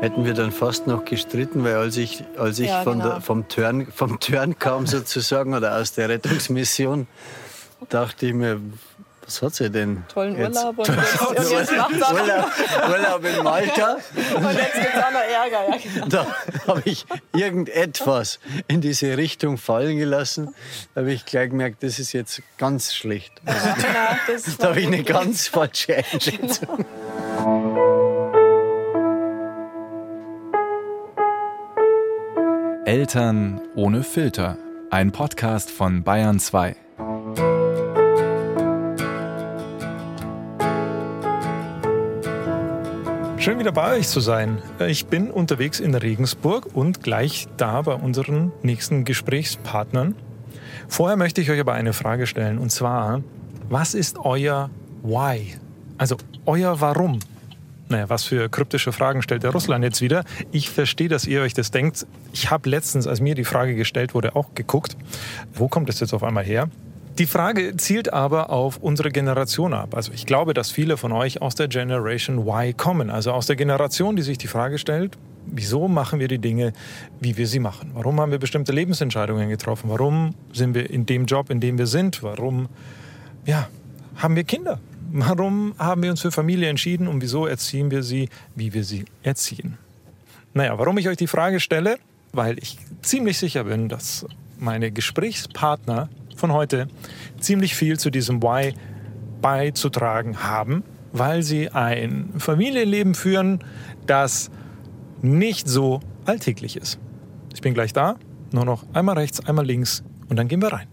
hätten wir dann fast noch gestritten, weil als ich, als ich Ja, genau. der, vom, Turn, vom Turn kam sozusagen oder aus der Rettungsmission, dachte ich mir, was hat sie denn? Tollen jetzt? Urlaub und jetzt, jetzt Urlaub, Urlaub in Malta. Und jetzt gibt's auch noch Ärger. Ja, genau. Da habe ich irgendetwas in diese Richtung fallen gelassen. Da habe ich gleich gemerkt, das ist jetzt ganz schlecht. Also, Genau, da habe ich eine ganz falsche Einschätzung. Eltern ohne Filter. Ein Podcast von Bayern 2. Schön wieder bei euch zu sein. Ich bin unterwegs in Regensburg und gleich da bei unseren nächsten Gesprächspartnern. Vorher möchte ich euch aber eine Frage stellen und zwar, was ist euer Why? Also euer Warum? Naja, was für kryptische Fragen stellt der Russland jetzt wieder? Ich verstehe, dass ihr euch das denkt. Ich habe letztens, als mir die Frage gestellt wurde, auch geguckt, wo kommt das jetzt auf einmal her? Die Frage zielt aber auf unsere Generation ab. Also ich glaube, dass viele von euch aus der Generation Y kommen, also aus der Generation, die sich die Frage stellt, wieso machen wir die Dinge, wie wir sie machen? Warum haben wir bestimmte Lebensentscheidungen getroffen? Warum sind wir in dem Job, in dem wir sind? Warum ja, haben wir Kinder? Warum haben wir uns für Familie entschieden und wieso erziehen wir sie, wie wir sie erziehen? Naja, warum ich euch die Frage stelle? Weil ich ziemlich sicher bin, dass meine Gesprächspartner von heute ziemlich viel zu diesem Why beizutragen haben, weil sie ein Familienleben führen, das nicht so alltäglich ist. Ich bin gleich da, nur noch einmal rechts, einmal links und dann gehen wir rein.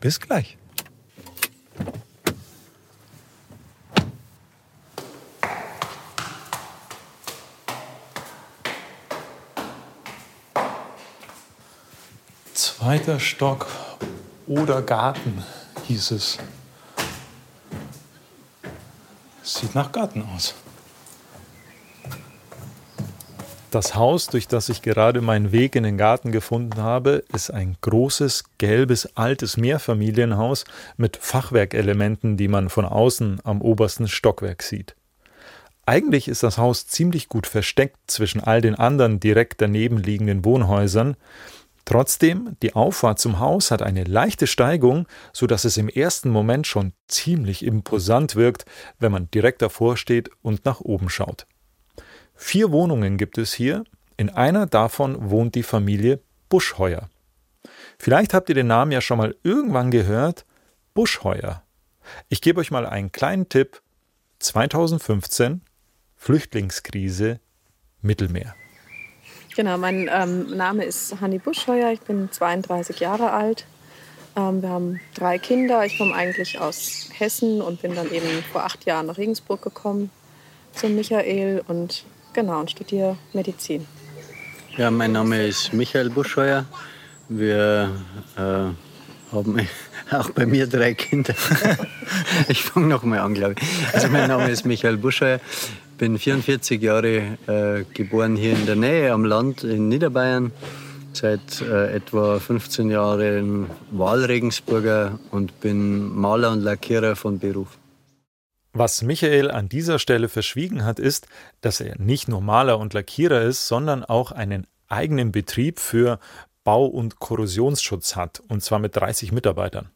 Bis gleich. Zweiter Stock oder Garten hieß es. Sieht nach Garten aus. Das Haus, durch das ich gerade meinen Weg in den Garten gefunden habe, ist ein großes, gelbes, altes Mehrfamilienhaus mit Fachwerkelementen, die man von außen am obersten Stockwerk sieht. Eigentlich ist das Haus ziemlich gut versteckt zwischen all den anderen direkt daneben liegenden Wohnhäusern. Trotzdem, die Auffahrt zum Haus hat eine leichte Steigung, so dass es im ersten Moment schon ziemlich imposant wirkt, wenn man direkt davor steht und nach oben schaut. Vier Wohnungen gibt es hier. In einer davon wohnt die Familie Buschheuer. Vielleicht habt ihr den Namen ja schon mal irgendwann gehört. Buschheuer. Ich gebe euch mal einen kleinen Tipp. 2015 Flüchtlingskrise Mittelmeer. Genau, mein ähm, Name ist Hanni Buschheuer, ich bin 32 Jahre alt. Ähm, wir haben drei Kinder. Ich komme eigentlich aus Hessen und bin dann eben vor acht Jahren nach Regensburg gekommen zu Michael und genau und studiere Medizin. Ja, mein Name ist Michael Buschheuer. Wir äh, haben auch bei mir drei Kinder. ich fange nochmal an, glaube ich. Also mein Name ist Michael Buschheuer. Bin 44 Jahre äh, geboren hier in der Nähe am Land in Niederbayern. Seit äh, etwa 15 Jahren Wahlregensburger und bin Maler und Lackierer von Beruf. Was Michael an dieser Stelle verschwiegen hat, ist, dass er nicht nur Maler und Lackierer ist, sondern auch einen eigenen Betrieb für Bau- und Korrosionsschutz hat, und zwar mit 30 Mitarbeitern.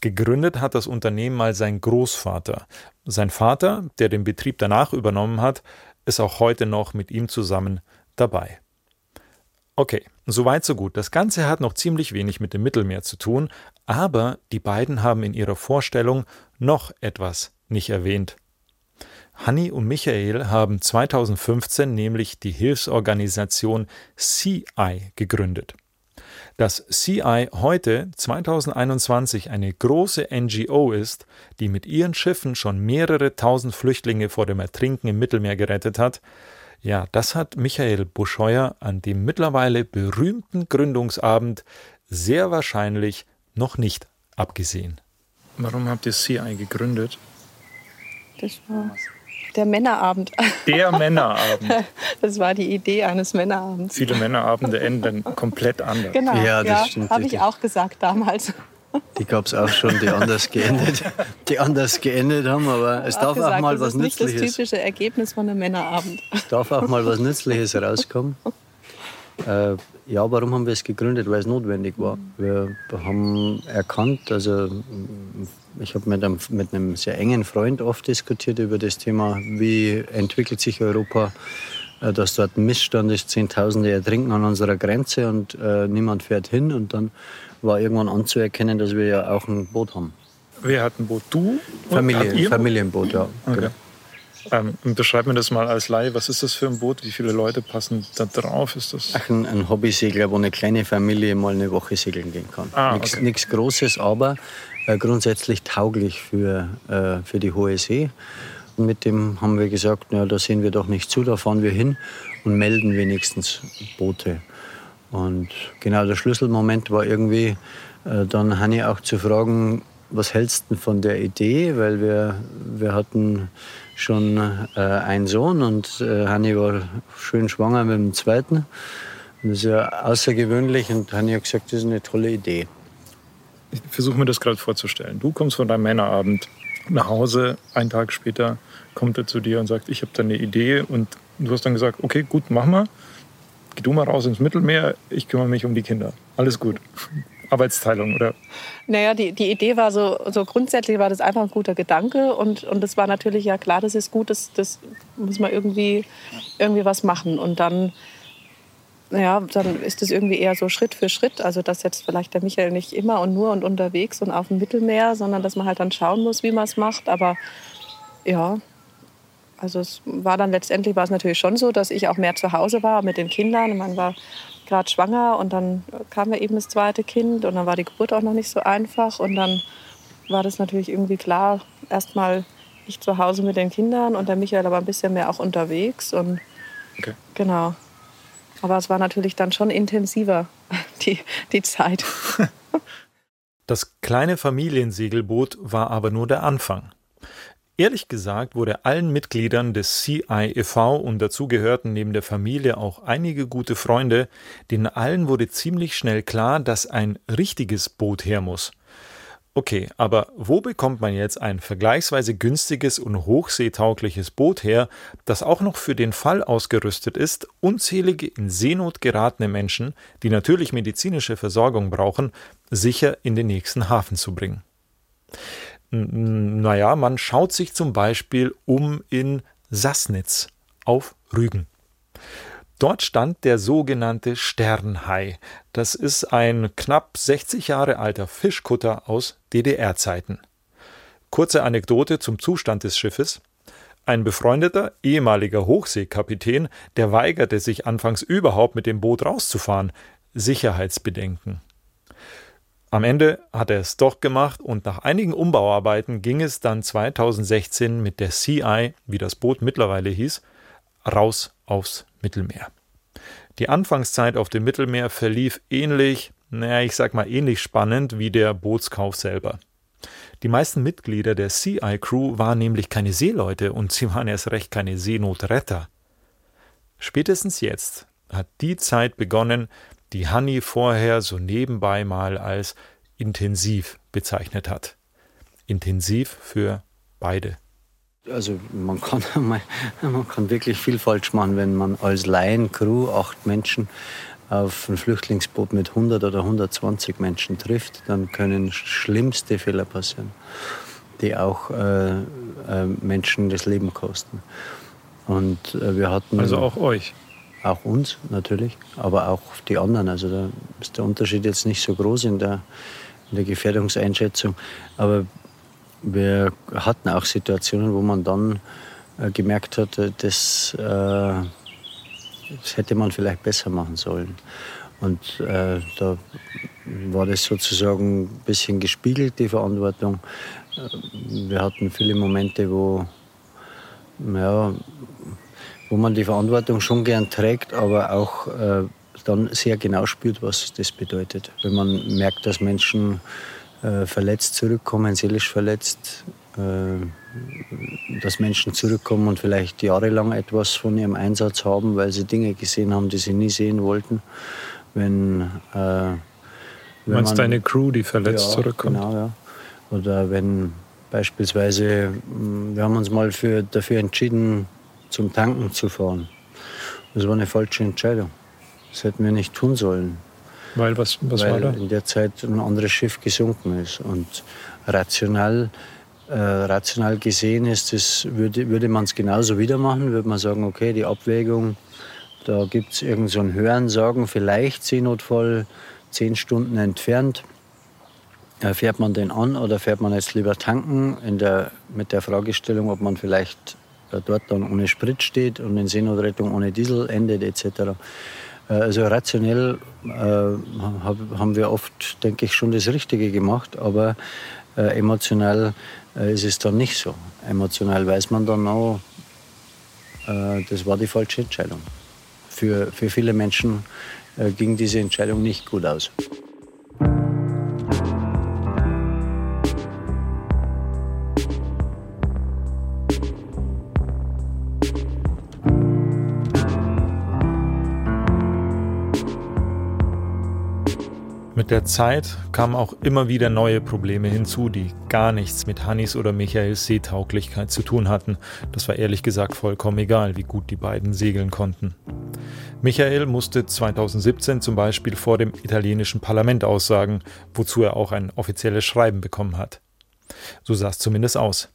Gegründet hat das Unternehmen mal sein Großvater. Sein Vater, der den Betrieb danach übernommen hat, ist auch heute noch mit ihm zusammen dabei. Okay, soweit so gut. Das Ganze hat noch ziemlich wenig mit dem Mittelmeer zu tun, aber die beiden haben in ihrer Vorstellung noch etwas nicht erwähnt. Hanni und Michael haben 2015 nämlich die Hilfsorganisation CI gegründet. Dass CI heute 2021 eine große NGO ist, die mit ihren Schiffen schon mehrere tausend Flüchtlinge vor dem Ertrinken im Mittelmeer gerettet hat, ja, das hat Michael Buschheuer an dem mittlerweile berühmten Gründungsabend sehr wahrscheinlich noch nicht abgesehen. Warum habt ihr CI gegründet? Das war der Männerabend. Der Männerabend. Das war die Idee eines Männerabends. Viele Männerabende enden komplett anders. Genau, Ja, das stimmt, Habe ich auch gesagt damals. Die gab es auch schon, die anders geendet, die anders geendet haben, aber es darf gesagt, auch mal was Nützliches. Das ist nicht das typische Ergebnis von einem Männerabend. Es darf auch mal was Nützliches rauskommen. Äh, ja, warum haben wir es gegründet? Weil es notwendig war. Wir haben erkannt, also ich habe mit einem, mit einem sehr engen Freund oft diskutiert über das Thema, wie entwickelt sich Europa, äh, dass dort ein Missstand ist, Zehntausende ertrinken an unserer Grenze und äh, niemand fährt hin. Und dann war irgendwann anzuerkennen, dass wir ja auch ein Boot haben. Wer hat ein Boot? Du? Familie, Familienboot, ja. Okay. Genau. Ähm, beschreib mir das mal als Laie. Was ist das für ein Boot? Wie viele Leute passen da drauf? Ist das? Ach, ein, ein Hobbysegler, wo eine kleine Familie mal eine Woche segeln gehen kann. Ah, Nichts okay. Großes, aber äh, grundsätzlich tauglich für, äh, für die hohe See. Und mit dem haben wir gesagt, na, da sehen wir doch nicht zu, da fahren wir hin und melden wenigstens Boote. Und genau der Schlüsselmoment war irgendwie äh, dann Hanni auch zu fragen, was hältst du von der Idee? Weil wir, wir hatten schon äh, einen Sohn und äh, Hanni war schön schwanger mit dem zweiten. Das ist ja außergewöhnlich und Hanni hat gesagt, das ist eine tolle Idee. Ich versuche mir das gerade vorzustellen. Du kommst von deinem Männerabend nach Hause, einen Tag später kommt er zu dir und sagt, ich habe da eine Idee und du hast dann gesagt, okay, gut, mach mal. Geh du mal raus ins Mittelmeer, ich kümmere mich um die Kinder. Alles gut. Arbeitsteilung, oder? Naja, die, die Idee war so, so grundsätzlich war das einfach ein guter Gedanke und, und war natürlich ja klar, das ist gut, das, das muss man irgendwie, irgendwie was machen. Und dann, naja, dann ist das irgendwie eher so Schritt für Schritt. Also, dass jetzt vielleicht der Michael nicht immer und nur und unterwegs und auf dem Mittelmeer, sondern dass man halt dann schauen muss, wie man es macht. Aber ja, also es war dann letztendlich war es natürlich schon so, dass ich auch mehr zu Hause war mit den Kindern. Man war gerade schwanger und dann kam ja eben das zweite Kind und dann war die Geburt auch noch nicht so einfach und dann war das natürlich irgendwie klar, erstmal ich zu Hause mit den Kindern und der Michael aber ein bisschen mehr auch unterwegs und okay. genau. Aber es war natürlich dann schon intensiver, die, die Zeit. Das kleine Familiensegelboot war aber nur der Anfang. Ehrlich gesagt wurde allen Mitgliedern des CI e.V. und dazu gehörten neben der Familie auch einige gute Freunde, denen allen wurde ziemlich schnell klar, dass ein richtiges Boot her muss. Okay, aber wo bekommt man jetzt ein vergleichsweise günstiges und hochseetaugliches Boot her, das auch noch für den Fall ausgerüstet ist, unzählige in Seenot geratene Menschen, die natürlich medizinische Versorgung brauchen, sicher in den nächsten Hafen zu bringen? Naja, man schaut sich zum Beispiel um in Sassnitz auf Rügen. Dort stand der sogenannte Sternhai. Das ist ein knapp 60 Jahre alter Fischkutter aus DDR-Zeiten. Kurze Anekdote zum Zustand des Schiffes. Ein befreundeter ehemaliger Hochseekapitän, der weigerte sich anfangs überhaupt mit dem Boot rauszufahren. Sicherheitsbedenken. Am Ende hat er es doch gemacht und nach einigen Umbauarbeiten ging es dann 2016 mit der CI, wie das Boot mittlerweile hieß, raus aufs Mittelmeer. Die Anfangszeit auf dem Mittelmeer verlief ähnlich, naja, ich sag mal ähnlich spannend wie der Bootskauf selber. Die meisten Mitglieder der CI Crew waren nämlich keine Seeleute und sie waren erst recht keine Seenotretter. Spätestens jetzt hat die Zeit begonnen, die Hanni vorher so nebenbei mal als intensiv bezeichnet hat. Intensiv für beide. Also man kann, man kann wirklich viel falsch machen, wenn man als Laien, Crew, acht Menschen auf ein Flüchtlingsboot mit 100 oder 120 Menschen trifft, dann können schlimmste Fehler passieren, die auch äh, äh, Menschen das Leben kosten. Und äh, wir hatten also auch euch. Auch uns natürlich, aber auch die anderen. Also da ist der Unterschied jetzt nicht so groß in der, in der Gefährdungseinschätzung. Aber wir hatten auch Situationen, wo man dann äh, gemerkt hat, äh, das, äh, das hätte man vielleicht besser machen sollen. Und äh, da war das sozusagen ein bisschen gespiegelt, die Verantwortung. Äh, wir hatten viele Momente, wo ja, wo man die Verantwortung schon gern trägt, aber auch äh, dann sehr genau spürt, was das bedeutet. Wenn man merkt, dass Menschen äh, verletzt zurückkommen, seelisch verletzt, äh, dass Menschen zurückkommen und vielleicht jahrelang etwas von ihrem Einsatz haben, weil sie Dinge gesehen haben, die sie nie sehen wollten. Wenn äh, wenn Meinst man, deine Crew, die verletzt ja, zurückkommt? Genau, ja. Oder wenn beispielsweise, mm, wir haben uns mal für, dafür entschieden, zum Tanken zu fahren. Das war eine falsche Entscheidung. Das hätten wir nicht tun sollen. Weil was, was Weil war da? in der Zeit ein anderes Schiff gesunken ist. Und rational, äh, rational gesehen ist das, würde, würde man es genauso wieder machen, würde man sagen, okay, die Abwägung, da gibt es irgend so ein Hörensagen, vielleicht Seenotfall, zehn Stunden entfernt. Äh, fährt man den an oder fährt man jetzt lieber tanken in der, mit der Fragestellung, ob man vielleicht dort dann ohne Sprit steht und in Seenotrettung ohne Diesel endet etc. Äh, also rationell äh, haben wir oft, denke ich, schon das Richtige gemacht, aber äh, emotional äh, ist es dann nicht so. Emotional weiß man dann auch, das war die falsche Entscheidung. Für, für viele Menschen ging diese Entscheidung nicht gut aus. Mit der Zeit kamen auch immer wieder neue Probleme hinzu, die gar nichts mit Hannis oder Michaels Seetauglichkeit zu tun hatten. Das war ehrlich gesagt vollkommen egal, wie gut die beiden segeln konnten. Michael musste 2017 zum Beispiel vor dem italienischen Parlament aussagen, wozu er auch ein offizielles Schreiben bekommen hat. So sah es zumindest aus.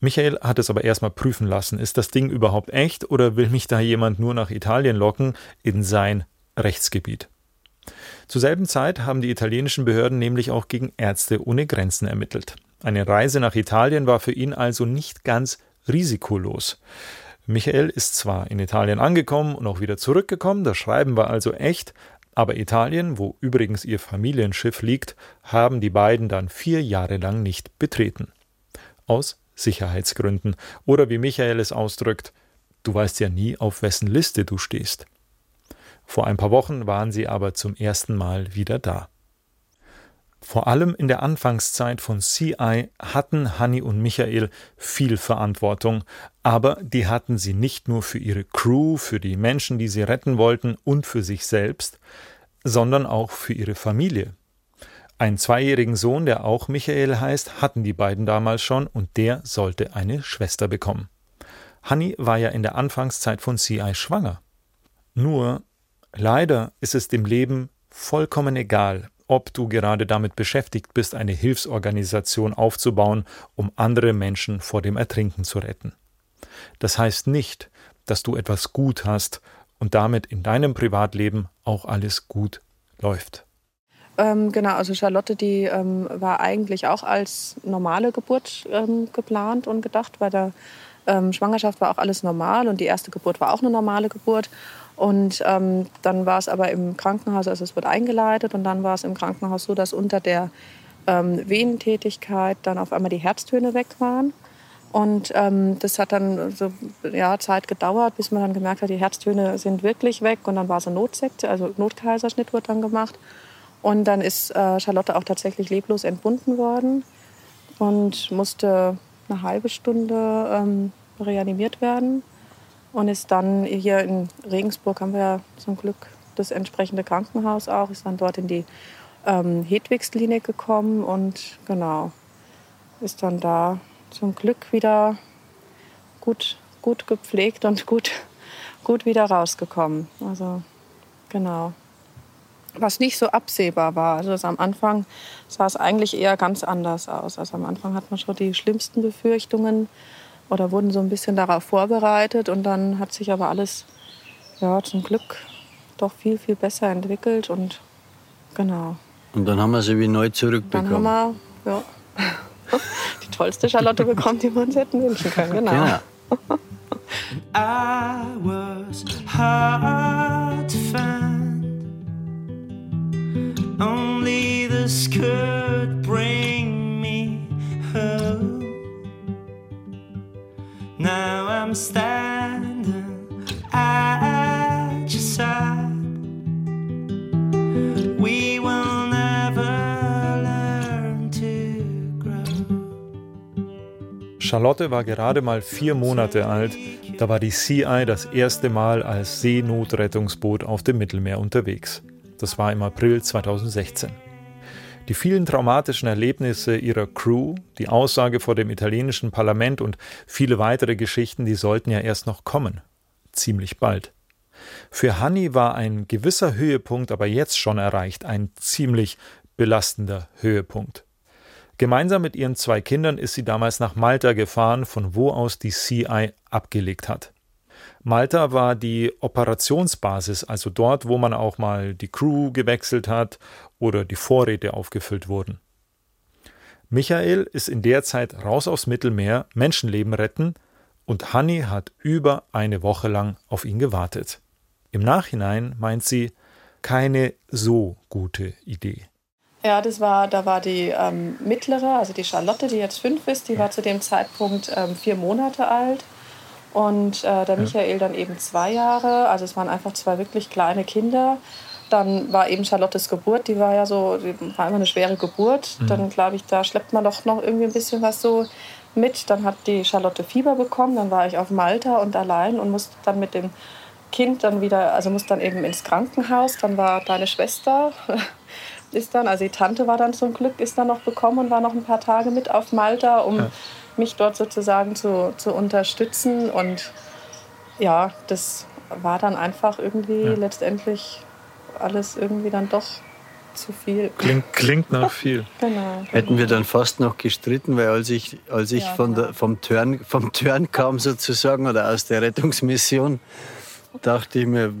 Michael hat es aber erstmal prüfen lassen, ist das Ding überhaupt echt oder will mich da jemand nur nach Italien locken in sein Rechtsgebiet? Zur selben Zeit haben die italienischen Behörden nämlich auch gegen Ärzte ohne Grenzen ermittelt. Eine Reise nach Italien war für ihn also nicht ganz risikolos. Michael ist zwar in Italien angekommen und auch wieder zurückgekommen, das Schreiben war also echt, aber Italien, wo übrigens ihr Familienschiff liegt, haben die beiden dann vier Jahre lang nicht betreten. Aus Sicherheitsgründen. Oder wie Michael es ausdrückt, du weißt ja nie, auf wessen Liste du stehst. Vor ein paar Wochen waren sie aber zum ersten Mal wieder da. Vor allem in der Anfangszeit von CI hatten Hanni und Michael viel Verantwortung, aber die hatten sie nicht nur für ihre Crew, für die Menschen, die sie retten wollten und für sich selbst, sondern auch für ihre Familie. Einen zweijährigen Sohn, der auch Michael heißt, hatten die beiden damals schon und der sollte eine Schwester bekommen. Hanni war ja in der Anfangszeit von CI schwanger. Nur Leider ist es dem Leben vollkommen egal, ob du gerade damit beschäftigt bist, eine Hilfsorganisation aufzubauen, um andere Menschen vor dem Ertrinken zu retten. Das heißt nicht, dass du etwas gut hast und damit in deinem Privatleben auch alles gut läuft. Ähm, genau, also Charlotte, die ähm, war eigentlich auch als normale Geburt ähm, geplant und gedacht. Bei der ähm, Schwangerschaft war auch alles normal und die erste Geburt war auch eine normale Geburt. Und ähm, dann war es aber im Krankenhaus, also es wird eingeleitet und dann war es im Krankenhaus so, dass unter der ähm, Venentätigkeit dann auf einmal die Herztöne weg waren. Und ähm, das hat dann so ja, Zeit gedauert, bis man dann gemerkt hat, die Herztöne sind wirklich weg. Und dann war so Notsekt, also Notkaiserschnitt wurde dann gemacht. Und dann ist äh, Charlotte auch tatsächlich leblos entbunden worden und musste eine halbe Stunde ähm, reanimiert werden und ist dann hier in Regensburg haben wir zum Glück das entsprechende Krankenhaus auch, ist dann dort in die ähm, Hedwigsklinik gekommen und genau, ist dann da zum Glück wieder gut, gut gepflegt und gut, gut wieder rausgekommen. Also genau. Was nicht so absehbar war. Also am Anfang sah es eigentlich eher ganz anders aus. Also am Anfang hat man schon die schlimmsten Befürchtungen oder wurden so ein bisschen darauf vorbereitet und dann hat sich aber alles ja zum Glück doch viel viel besser entwickelt und genau. Und dann haben wir sie wie neu zurückbekommen. Dann haben wir ja, die tollste Charlotte bekommen, die wir uns hätten wünschen können. Genau. genau. I was hard to find. Only this could bring Standing at your side. We will never learn to grow. Charlotte war gerade mal vier Monate alt. Da war die CI das erste Mal als Seenotrettungsboot auf dem Mittelmeer unterwegs. Das war im April 2016. Die vielen traumatischen Erlebnisse ihrer Crew, die Aussage vor dem italienischen Parlament und viele weitere Geschichten, die sollten ja erst noch kommen. Ziemlich bald. Für Hanni war ein gewisser Höhepunkt aber jetzt schon erreicht, ein ziemlich belastender Höhepunkt. Gemeinsam mit ihren zwei Kindern ist sie damals nach Malta gefahren, von wo aus die CI abgelegt hat. Malta war die Operationsbasis, also dort, wo man auch mal die Crew gewechselt hat oder die Vorräte aufgefüllt wurden. Michael ist in der Zeit raus aufs Mittelmeer, Menschenleben retten und Hanni hat über eine Woche lang auf ihn gewartet. Im Nachhinein meint sie keine so gute Idee. Ja, das war, da war die ähm, mittlere, also die Charlotte, die jetzt fünf ist, die war zu dem Zeitpunkt ähm, vier Monate alt. Und äh, der Michael dann eben zwei Jahre. Also es waren einfach zwei wirklich kleine Kinder. Dann war eben Charlottes Geburt, die war ja so, die war immer eine schwere Geburt. Mhm. Dann glaube ich, da schleppt man doch noch irgendwie ein bisschen was so mit. Dann hat die Charlotte Fieber bekommen. Dann war ich auf Malta und allein und musste dann mit dem Kind dann wieder, also musste dann eben ins Krankenhaus. Dann war deine Schwester ist dann, also die Tante war dann zum Glück, ist dann noch gekommen und war noch ein paar Tage mit auf Malta, um ja. Mich dort sozusagen zu, zu unterstützen. Und ja, das war dann einfach irgendwie ja. letztendlich alles irgendwie dann doch zu viel. Klingt, klingt nach viel. genau. Hätten wir dann fast noch gestritten, weil als ich, als ich ja, von der, vom, Turn, vom Turn kam sozusagen oder aus der Rettungsmission, dachte ich mir,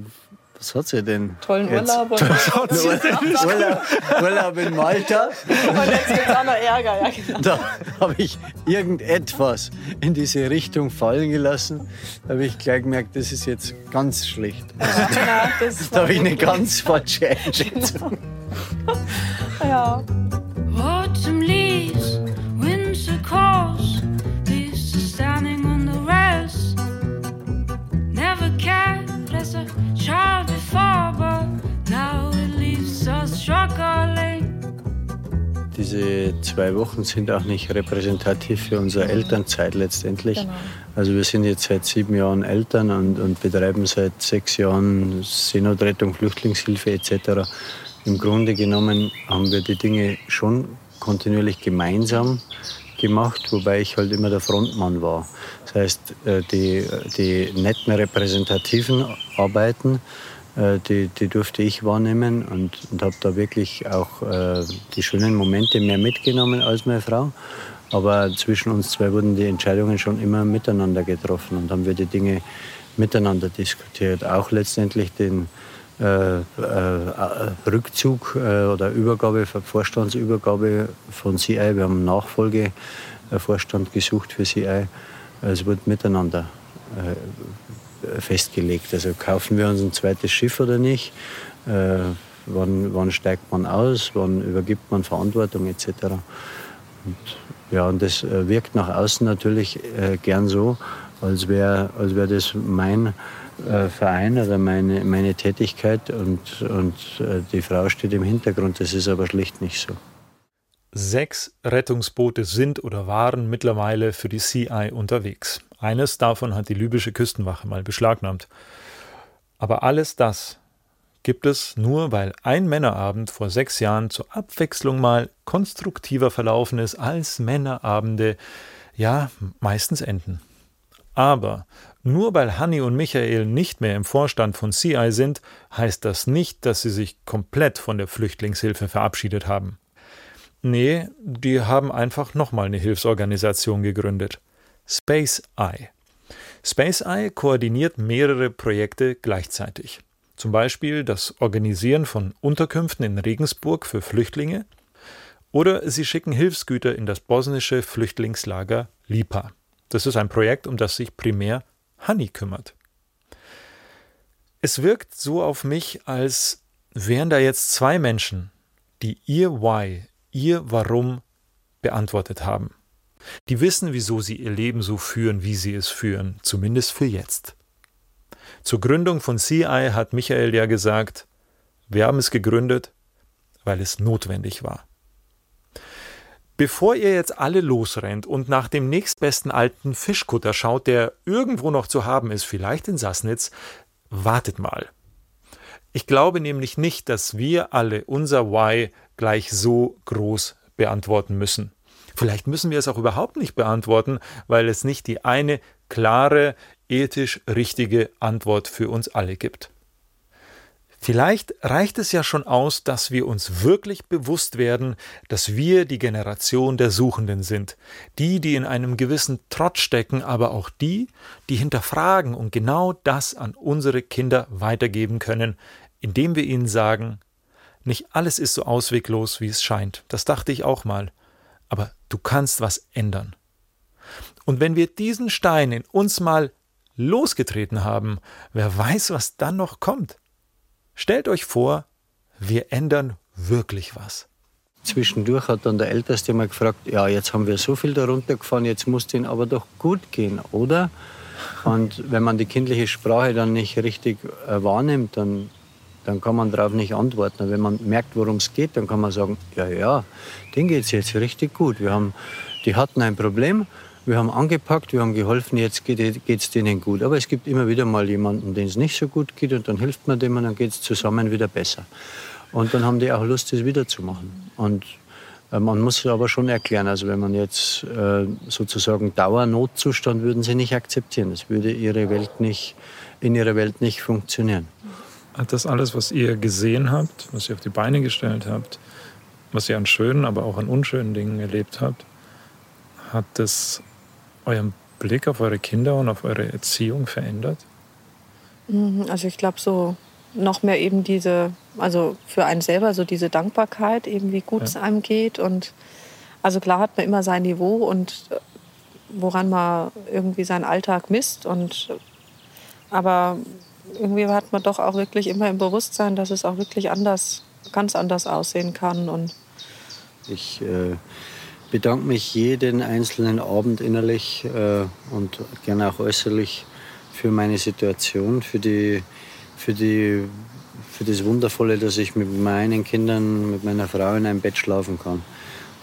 was hat sie denn? Tollen jetzt? Urlaub. Was hat sie denn? Urlaub, Urlaub in Malta. Und jetzt gibt es auch noch Ärger. Ja, genau. Da habe ich irgendetwas in diese Richtung fallen gelassen. Da habe ich gleich gemerkt, das ist jetzt ganz schlecht. Ja, genau, da habe ich eine ganz falsche Einschätzung. Genau. ja. Diese zwei Wochen sind auch nicht repräsentativ für unsere Elternzeit letztendlich. Genau. Also wir sind jetzt seit sieben Jahren Eltern und, und betreiben seit sechs Jahren Seenotrettung, Flüchtlingshilfe etc. Im Grunde genommen haben wir die Dinge schon kontinuierlich gemeinsam gemacht, wobei ich halt immer der Frontmann war. Das heißt, äh, die, die netten repräsentativen Arbeiten, die, die durfte ich wahrnehmen und, und habe da wirklich auch äh, die schönen Momente mehr mitgenommen als meine Frau. Aber zwischen uns zwei wurden die Entscheidungen schon immer miteinander getroffen und haben wir die Dinge miteinander diskutiert. Auch letztendlich den, äh, äh, Rückzug äh, oder Übergabe, Vorstandsübergabe von CI. Wir haben einen Nachfolgevorstand gesucht für CI. Es wird miteinander festgelegt. Also kaufen wir uns ein zweites Schiff oder nicht? wann, wann steigt man aus? Wann übergibt man Verantwortung etc.? Und, ja, und das wirkt nach außen natürlich gern so, als wäre als wär das mein äh, Verein oder meine, meine Tätigkeit und, und äh, die Frau steht im Hintergrund. Das ist aber schlicht nicht so. Sechs Rettungsboote sind oder waren mittlerweile für die CI unterwegs. Eines davon hat die libysche Küstenwache mal beschlagnahmt. Aber alles das gibt es nur, weil ein Männerabend vor sechs Jahren zur Abwechslung mal konstruktiver verlaufen ist, als Männerabende ja meistens enden. Aber nur weil Hanni und Michael nicht mehr im Vorstand von CI sind, heißt das nicht, dass sie sich komplett von der Flüchtlingshilfe verabschiedet haben. Nee, die haben einfach nochmal eine Hilfsorganisation gegründet. Space Eye. Space Eye koordiniert mehrere Projekte gleichzeitig. Zum Beispiel das Organisieren von Unterkünften in Regensburg für Flüchtlinge oder sie schicken Hilfsgüter in das bosnische Flüchtlingslager Lipa. Das ist ein Projekt, um das sich primär Honey kümmert. Es wirkt so auf mich, als wären da jetzt zwei Menschen, die ihr Why, ihr Warum beantwortet haben. Die wissen, wieso sie ihr Leben so führen, wie sie es führen, zumindest für jetzt. Zur Gründung von CI hat Michael ja gesagt, wir haben es gegründet, weil es notwendig war. Bevor ihr jetzt alle losrennt und nach dem nächstbesten alten Fischkutter schaut, der irgendwo noch zu haben ist, vielleicht in Sassnitz, wartet mal. Ich glaube nämlich nicht, dass wir alle unser Why gleich so groß beantworten müssen. Vielleicht müssen wir es auch überhaupt nicht beantworten, weil es nicht die eine klare, ethisch richtige Antwort für uns alle gibt. Vielleicht reicht es ja schon aus, dass wir uns wirklich bewusst werden, dass wir die Generation der Suchenden sind, die, die in einem gewissen Trott stecken, aber auch die, die hinterfragen und genau das an unsere Kinder weitergeben können, indem wir ihnen sagen, nicht alles ist so ausweglos, wie es scheint, das dachte ich auch mal, aber du kannst was ändern. Und wenn wir diesen Stein in uns mal losgetreten haben, wer weiß, was dann noch kommt. Stellt euch vor, wir ändern wirklich was. Zwischendurch hat dann der Älteste mal gefragt, ja, jetzt haben wir so viel darunter gefahren, jetzt muss es aber doch gut gehen, oder? Und wenn man die kindliche Sprache dann nicht richtig äh, wahrnimmt, dann, dann kann man darauf nicht antworten. Wenn man merkt, worum es geht, dann kann man sagen, ja, ja, denen geht es jetzt richtig gut. Wir haben, die hatten ein Problem, wir haben angepackt, wir haben geholfen, jetzt geht es denen gut. Aber es gibt immer wieder mal jemanden, dem es nicht so gut geht und dann hilft man dem und dann geht es zusammen wieder besser. Und dann haben die auch Lust, das wiederzumachen. Und äh, man muss aber schon erklären, also wenn man jetzt äh, sozusagen Dauernotzustand würden sie nicht akzeptieren. Das würde ihre Welt nicht, in ihrer Welt nicht funktionieren. Hat das alles, was ihr gesehen habt, was ihr auf die Beine gestellt habt, was ihr an schönen, aber auch an unschönen Dingen erlebt habt, hat das euren Blick auf eure Kinder und auf eure Erziehung verändert? Mhm, also ich glaube so noch mehr eben diese, also für einen selber so diese Dankbarkeit, eben wie gut ja. es einem geht. Und also klar hat man immer sein Niveau und äh, woran man irgendwie seinen Alltag misst. Und aber irgendwie hat man doch auch wirklich immer im Bewusstsein, dass es auch wirklich anders, ganz anders aussehen kann. Und ich äh bedanke mich jeden einzelnen Abend innerlich äh, und gerne auch äußerlich für meine Situation, für, die, für, die, für das Wundervolle, dass ich mit meinen Kindern, mit meiner Frau in einem Bett schlafen kann.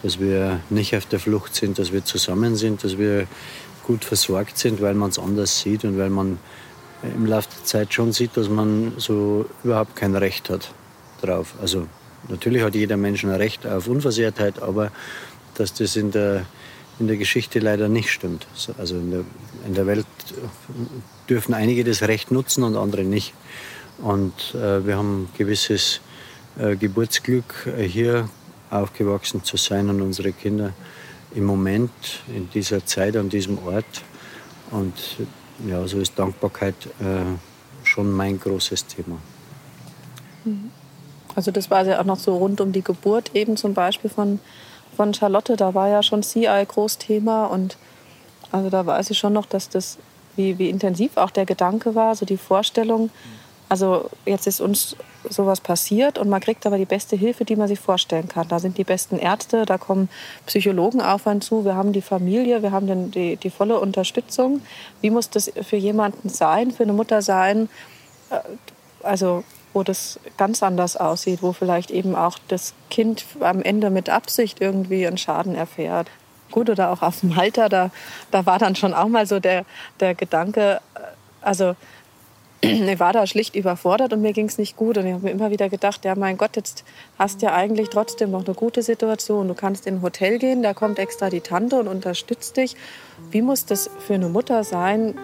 Dass wir nicht auf der Flucht sind, dass wir zusammen sind, dass wir gut versorgt sind, weil man es anders sieht und weil man im Laufe der Zeit schon sieht, dass man so überhaupt kein Recht hat drauf. Also natürlich hat jeder Mensch ein Recht auf Unversehrtheit, aber dass das in der, in der Geschichte leider nicht stimmt. Also in der, in der Welt dürfen einige das Recht nutzen und andere nicht. Und äh, wir haben gewisses äh, Geburtsglück, äh, hier aufgewachsen zu sein und unsere Kinder im Moment, in dieser Zeit, an diesem Ort. Und ja, so ist Dankbarkeit äh, schon mein großes Thema. Also das war ja auch noch so rund um die Geburt eben zum Beispiel von von Charlotte, da war ja schon CI Großthema und also da weiß ich schon noch, dass das, wie, wie intensiv auch der Gedanke war, so die Vorstellung, also jetzt ist uns sowas passiert und man kriegt aber die beste Hilfe, die man sich vorstellen kann. Da sind die besten Ärzte, da kommen Psychologen auf einen zu, wir haben die Familie, wir haben den, die, die volle Unterstützung. Wie muss das für jemanden sein, für eine Mutter sein? Äh, also wo das ganz anders aussieht, wo vielleicht eben auch das Kind am Ende mit Absicht irgendwie einen Schaden erfährt. Gut, oder auch auf Malta, da, da war dann schon auch mal so der, der Gedanke, äh, also ich war da schlicht überfordert und mir ging es nicht gut. Und ich habe mir immer wieder gedacht, ja mein Gott, jetzt hast du ja eigentlich trotzdem noch eine gute Situation. Du kannst in ein Hotel gehen, da kommt extra die Tante und unterstützt dich. Wie muss das für eine Mutter sein,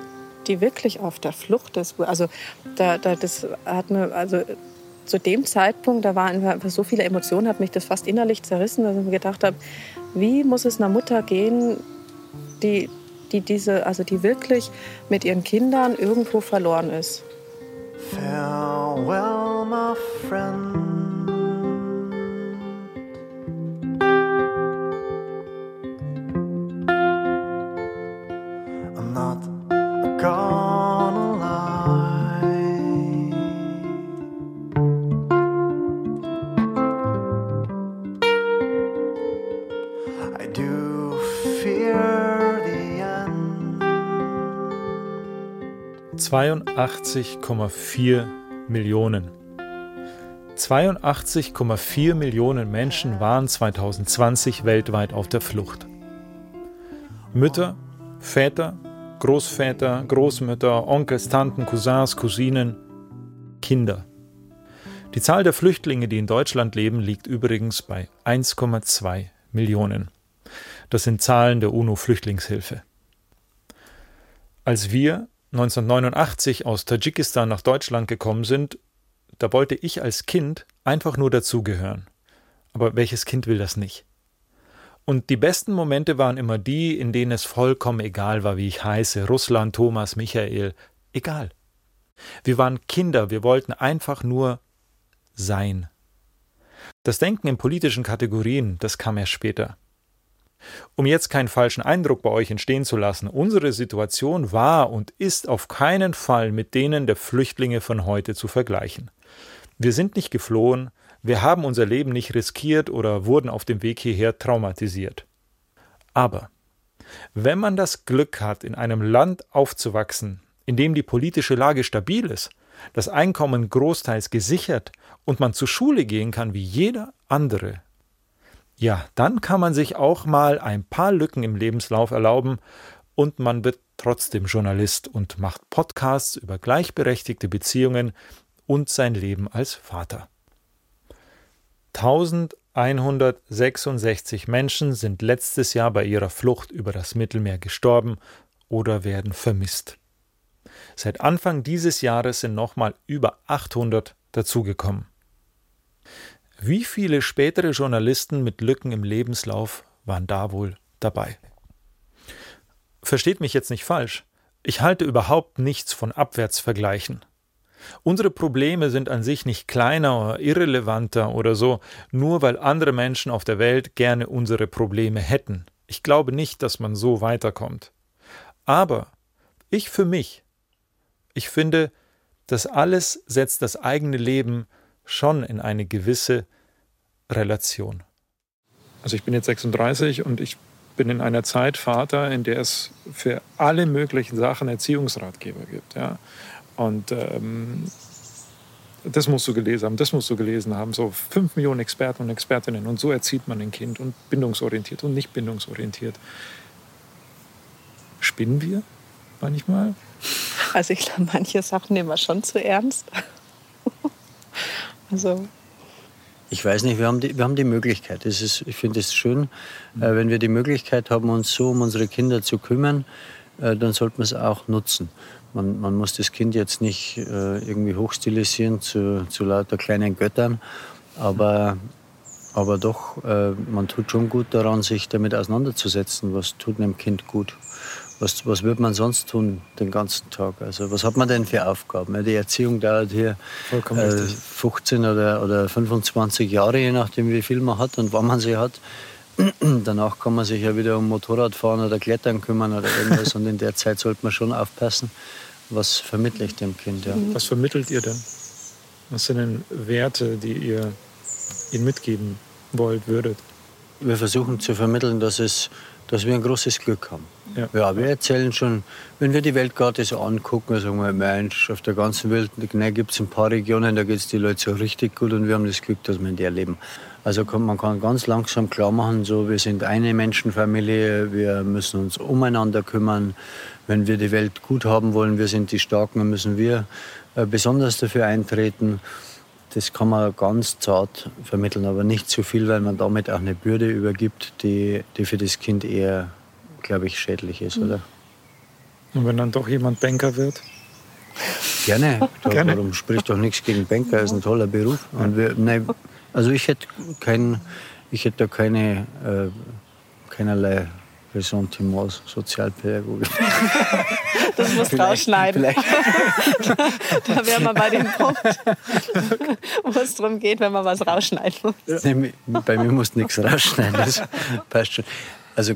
die wirklich auf der Flucht ist. Also da, da, das hat mir, also zu dem Zeitpunkt, da waren einfach so viele Emotionen, hat mich das fast innerlich zerrissen, dass ich mir gedacht habe, wie muss es einer Mutter gehen, die, die diese, also die wirklich mit ihren Kindern irgendwo verloren ist. Farewell, my friend. Zweiundachtzig Millionen. 82,4 Millionen Menschen waren 2020 weltweit auf der Flucht. Mütter, Väter, Großväter, Großmütter, Onkels, Tanten, Cousins, Cousinen, Kinder. Die Zahl der Flüchtlinge, die in Deutschland leben, liegt übrigens bei 1,2 Millionen. Das sind Zahlen der UNO-Flüchtlingshilfe. Als wir 1989 aus Tadschikistan nach Deutschland gekommen sind, da wollte ich als Kind einfach nur dazugehören. Aber welches Kind will das nicht? Und die besten Momente waren immer die, in denen es vollkommen egal war, wie ich heiße, Russland, Thomas, Michael, egal. Wir waren Kinder, wir wollten einfach nur sein. Das Denken in politischen Kategorien, das kam erst später. Um jetzt keinen falschen Eindruck bei euch entstehen zu lassen, unsere Situation war und ist auf keinen Fall mit denen der Flüchtlinge von heute zu vergleichen. Wir sind nicht geflohen, wir haben unser Leben nicht riskiert oder wurden auf dem Weg hierher traumatisiert. Aber wenn man das Glück hat, in einem Land aufzuwachsen, in dem die politische Lage stabil ist, das Einkommen großteils gesichert und man zur Schule gehen kann wie jeder andere, ja, dann kann man sich auch mal ein paar Lücken im Lebenslauf erlauben und man wird trotzdem Journalist und macht Podcasts über gleichberechtigte Beziehungen und sein Leben als Vater. 1166 Menschen sind letztes Jahr bei ihrer Flucht über das Mittelmeer gestorben oder werden vermisst. Seit Anfang dieses Jahres sind nochmal über 800 dazugekommen. Wie viele spätere Journalisten mit Lücken im Lebenslauf waren da wohl dabei? Versteht mich jetzt nicht falsch. Ich halte überhaupt nichts von Abwärtsvergleichen. Unsere Probleme sind an sich nicht kleiner oder irrelevanter oder so, nur weil andere Menschen auf der Welt gerne unsere Probleme hätten. Ich glaube nicht, dass man so weiterkommt. Aber ich für mich, ich finde, das alles setzt das eigene Leben schon in eine gewisse Relation. Also ich bin jetzt 36 und ich bin in einer Zeit Vater, in der es für alle möglichen Sachen Erziehungsratgeber gibt. Ja? Und ähm, das musst du gelesen haben, das musst du gelesen haben. So fünf Millionen Experten und Expertinnen. Und so erzieht man ein Kind und bindungsorientiert und nicht bindungsorientiert. Spinnen wir manchmal? Also ich glaube, manche Sachen nehmen wir schon zu ernst. Also ich weiß nicht, wir haben die, wir haben die Möglichkeit. Das ist, ich finde es schön, äh, wenn wir die Möglichkeit haben, uns so um unsere Kinder zu kümmern, äh, dann sollte man es auch nutzen. Man, man, muss das Kind jetzt nicht äh, irgendwie hochstilisieren zu, zu lauter kleinen Göttern, aber, aber doch, man tut schon gut daran, sich damit auseinanderzusetzen, was tut einem Kind gut was, was wird man sonst tun den ganzen Tag? Also was hat man denn für Aufgaben? Die Erziehung dauert hier äh, 15 oder, oder 25 Jahre, je nachdem wie viel man hat und wann man sie hat. Danach kann man sich ja wieder um Motorradfahren oder Klettern kümmern oder irgendwas und in der Zeit sollte man schon aufpassen, was vermittle ich dem Kind. Ja. Was vermittelt ihr denn? Was sind denn Werte, die ihr ihnen mitgeben wollt, würdet? Wir versuchen zu vermitteln, dass es dass wir ein großes Glück haben. Ja. ja wir erzählen schon, wenn wir die Welt gerade so angucken, sagen wir, Mensch, auf der ganzen Welt ne, gibt es ein paar Regionen, da geht es die Leute so richtig gut und wir haben das Glück, dass wir in der leben. Also man kann ganz langsam klar machen, so, wir sind eine Menschenfamilie, wir müssen uns umeinander kümmern. Wenn wir die Welt gut haben wollen, wir sind die Starken, dann müssen wir äh, besonders dafür eintreten das kann man ganz zart vermitteln, aber nicht zu viel, weil man damit auch eine Bürde übergibt, die, die für das Kind eher, glaube ich, schädlich ist, oder? Und wenn dann doch jemand Banker wird? Gerne. Da, Gerne. Warum spricht doch nichts gegen Banker? Ist ein toller Beruf. Und wir, nein, also ich hätte kein, ich hätte da keine, äh, keinerlei Ressentiments, Sozialpädagogik. Das muss du rausschneiden. da, da wären wir bei dem Punkt, wo es darum geht, wenn man was rausschneiden muss. Nee, bei mir muss nichts rausschneiden, das passt schon. Also,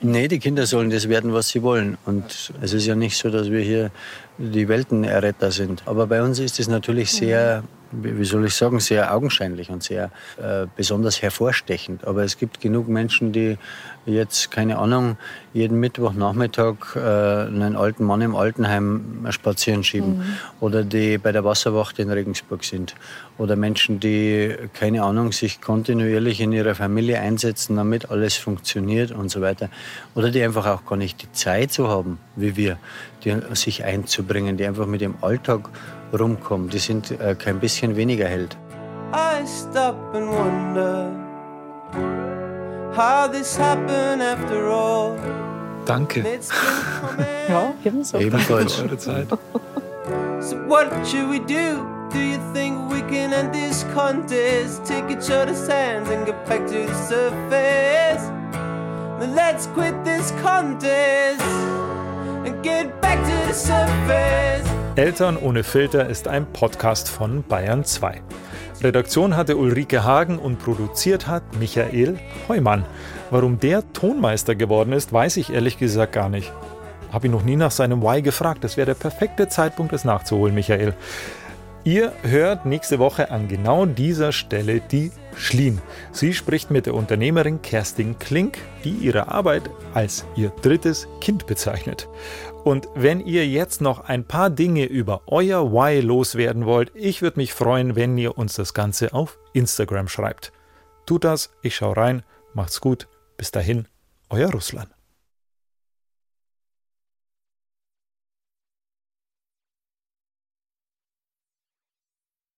nee, die Kinder sollen das werden, was sie wollen. Und es ist ja nicht so, dass wir hier die Weltenerretter sind. Aber bei uns ist es natürlich sehr wie soll ich sagen, sehr augenscheinlich und sehr äh, besonders hervorstechend. Aber es gibt genug Menschen, die jetzt, keine Ahnung, jeden Mittwochnachmittag äh, einen alten Mann im Altenheim spazieren schieben. Mhm. Oder die bei der Wasserwacht in Regensburg sind. Oder Menschen, die, keine Ahnung, sich kontinuierlich in ihrer Familie einsetzen, damit alles funktioniert und so weiter. Oder die einfach auch gar nicht die Zeit so haben wie wir, die, sich einzubringen, die einfach mit dem Alltag rumkommen. Die sind äh, kein bisschen weniger Held. I stop and wonder Danke. ja, ebenso. Ebenfalls. Eure Zeit. so what should we do? Do you think we can end this contest? Take each other's hands and get back to the surface. Then let's quit this contest and get back to the surface. Eltern ohne Filter ist ein Podcast von Bayern 2. Redaktion hatte Ulrike Hagen und produziert hat Michael Heumann. Warum der Tonmeister geworden ist, weiß ich ehrlich gesagt gar nicht. Habe ihn noch nie nach seinem Why gefragt. Das wäre der perfekte Zeitpunkt, es nachzuholen, Michael. Ihr hört nächste Woche an genau dieser Stelle die Schlien. Sie spricht mit der Unternehmerin Kerstin Klink, die ihre Arbeit als ihr drittes Kind bezeichnet. Und wenn ihr jetzt noch ein paar Dinge über euer Why loswerden wollt, ich würde mich freuen, wenn ihr uns das Ganze auf Instagram schreibt. Tut das, ich schau rein, macht's gut, bis dahin, euer Russland.